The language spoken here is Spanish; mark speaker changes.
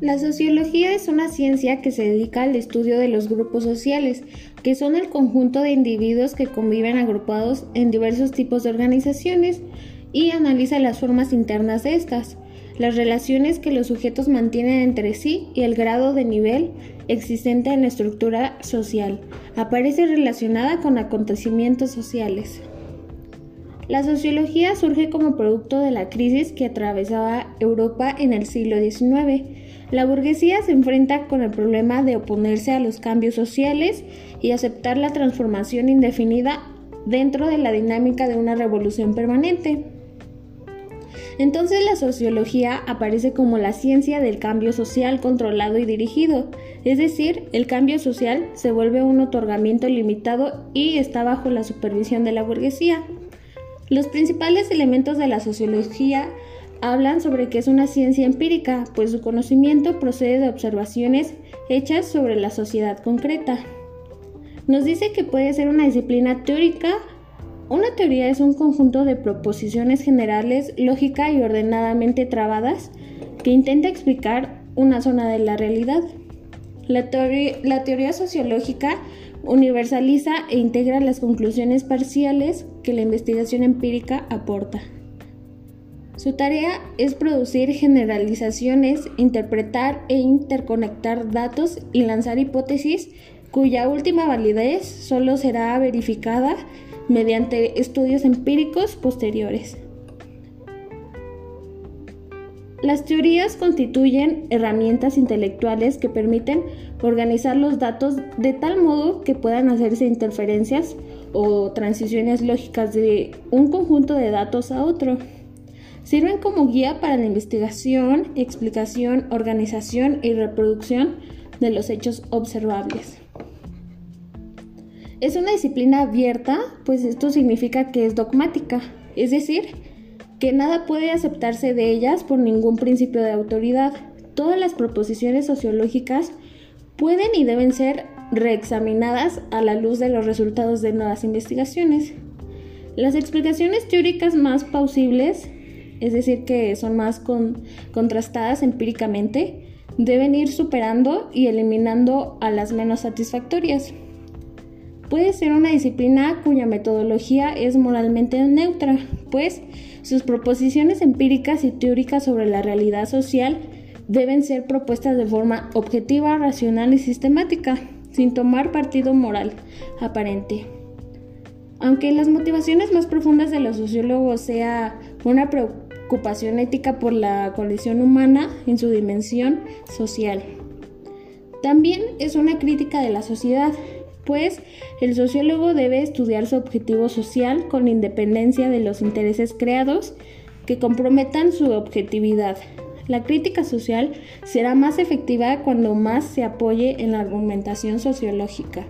Speaker 1: La sociología es una ciencia que se dedica al estudio de los grupos sociales, que son el conjunto de individuos que conviven agrupados en diversos tipos de organizaciones y analiza las formas internas de estas, las relaciones que los sujetos mantienen entre sí y el grado de nivel existente en la estructura social. Aparece relacionada con acontecimientos sociales. La sociología surge como producto de la crisis que atravesaba Europa en el siglo XIX la burguesía se enfrenta con el problema de oponerse a los cambios sociales y aceptar la transformación indefinida dentro de la dinámica de una revolución permanente. Entonces la sociología aparece como la ciencia del cambio social controlado y dirigido, es decir, el cambio social se vuelve un otorgamiento limitado y está bajo la supervisión de la burguesía. Los principales elementos de la sociología hablan sobre que es una ciencia empírica, pues su conocimiento procede de observaciones hechas sobre la sociedad concreta. Nos dice que puede ser una disciplina teórica. Una teoría es un conjunto de proposiciones generales, lógica y ordenadamente trabadas, que intenta explicar una zona de la realidad. La, la teoría sociológica universaliza e integra las conclusiones parciales que la investigación empírica aporta. Su tarea es producir generalizaciones, interpretar e interconectar datos y lanzar hipótesis cuya última validez solo será verificada mediante estudios empíricos posteriores. Las teorías constituyen herramientas intelectuales que permiten organizar los datos de tal modo que puedan hacerse interferencias o transiciones lógicas de un conjunto de datos a otro. Sirven como guía para la investigación, explicación, organización y reproducción de los hechos observables. Es una disciplina abierta, pues esto significa que es dogmática, es decir, que nada puede aceptarse de ellas por ningún principio de autoridad. Todas las proposiciones sociológicas pueden y deben ser reexaminadas a la luz de los resultados de nuevas investigaciones. Las explicaciones teóricas más plausibles es decir, que son más contrastadas empíricamente, deben ir superando y eliminando a las menos satisfactorias. Puede ser una disciplina cuya metodología es moralmente neutra, pues sus proposiciones empíricas y teóricas sobre la realidad social deben ser propuestas de forma objetiva, racional y sistemática, sin tomar partido moral aparente. Aunque las motivaciones más profundas de los sociólogos sea una preocupación ocupación ética por la condición humana en su dimensión social. También es una crítica de la sociedad, pues el sociólogo debe estudiar su objetivo social con independencia de los intereses creados que comprometan su objetividad. La crítica social será más efectiva cuando más se apoye en la argumentación sociológica.